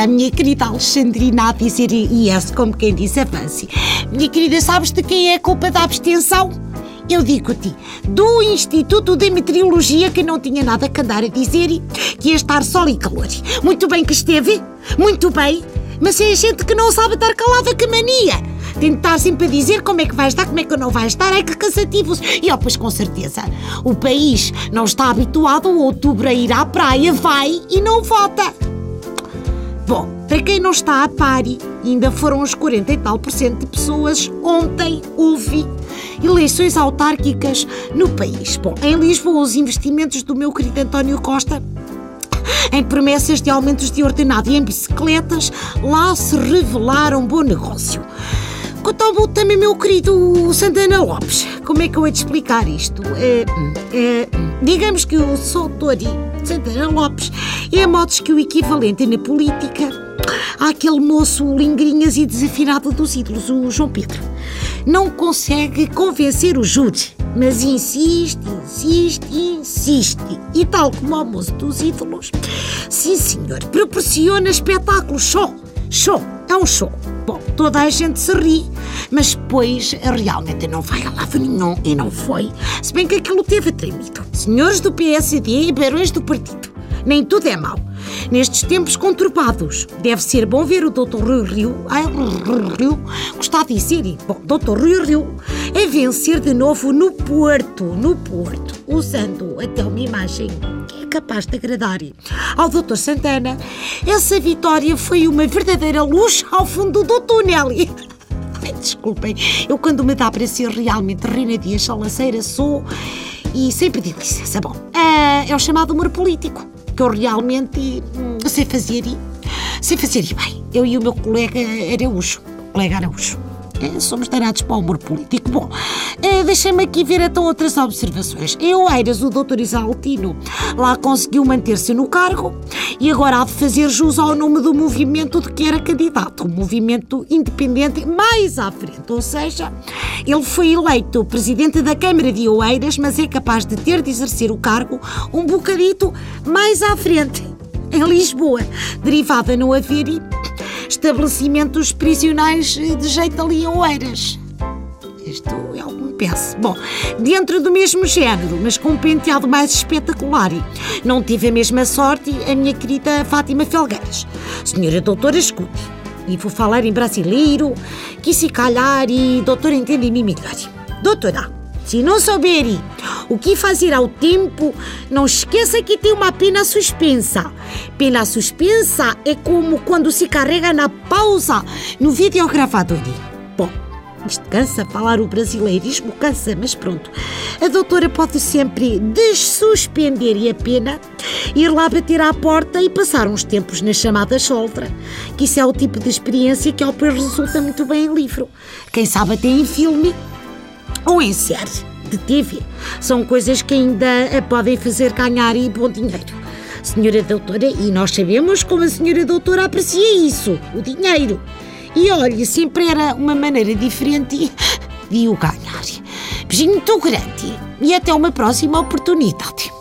A minha querida Alexandrina a dizer IS, como quem diz avance. Minha querida, sabes de quem é a culpa da abstenção? Eu digo-te, do Instituto de Meteorologia que não tinha nada que andar a dizer que ia estar sol e calor. Muito bem que esteve, muito bem, mas é gente que não sabe estar calada que mania. Estar sempre a dizer como é que vai estar, como é que não vai estar, é que cansativos. E ó, pois com certeza, o país não está habituado a outubro a ir à praia, vai e não vota. Para quem não está a pari, ainda foram os 40 e tal por cento de pessoas ontem houve eleições autárquicas no país. Bom, em Lisboa, os investimentos do meu querido António Costa em promessas de aumentos de ordenado e em bicicletas, lá se revelaram bom negócio. Quanto ao também, meu querido Santana Lopes, como é que eu hei de explicar isto? É, é, digamos que o Soutori Santana Lopes é a modos que o equivalente na política àquele moço lingrinhas e desafinado dos ídolos, o João Pedro. Não consegue convencer o júri, mas insiste, insiste, insiste. E tal como o moço dos ídolos, sim senhor, proporciona espetáculos, show, show, é um show. Bom, toda a gente se ri, mas depois realmente não vai a lado nenhum e não foi. Se bem que aquilo teve tremido. Senhores do PSD e barões do partido, nem tudo é mau. Nestes tempos conturbados, deve ser bom ver o Dr. Rui Rio, ai, Rio, gostar de dizer, bom, Dr. Rui Rio, a vencer de novo no Porto, no Porto, usando até uma imagem que é capaz de agradar ao Dr. Santana. Essa vitória foi uma verdadeira luz ao fundo do túnel. Desculpem, eu quando me dá para ser realmente Rina Dias Salaceira sou e sempre digo licença. Bom, é, é o chamado humor político que eu realmente hum, sei fazer e sei fazer e bem. Eu e o meu colega Araújo, colega Araújo. É, somos danados para o humor político. Bom, é, deixa-me aqui ver então outras observações. Eu, Eiras, o doutor Isaltino, lá conseguiu manter-se no cargo e agora há de fazer jus ao nome do movimento de que era candidato, o movimento independente mais à frente. Ou seja, ele foi eleito presidente da Câmara de Oeiras, mas é capaz de ter de exercer o cargo um bocadito mais à frente, em Lisboa, derivada no haver estabelecimentos prisionais de jeito ali em Oeiras. Isto é algum peço. Bom, dentro do mesmo género, mas com um penteado mais espetacular. Não tive a mesma sorte a minha querida Fátima Felgueiras. Senhora doutora, escute. E vou falar em brasileiro, que se calhar e doutora entende-me melhor. Doutora, se não souber o que fazer ao tempo, não esqueça que tem uma pena suspensa. Pena suspensa é como quando se carrega na pausa no videogravador. Bom, isto cansa falar o brasileirismo, cansa, mas pronto. A doutora pode sempre dessuspender a pena, ir lá bater à porta e passar uns tempos na chamada soltra, que isso é o tipo de experiência que ao depois resulta muito bem em livro. Quem sabe até em filme ou em série de TV. São coisas que ainda a podem fazer ganhar e bom dinheiro. Senhora doutora, e nós sabemos como a senhora doutora aprecia isso, o dinheiro. E olhe, sempre era uma maneira diferente de o ganhar. Beijinho muito grande e até uma próxima oportunidade.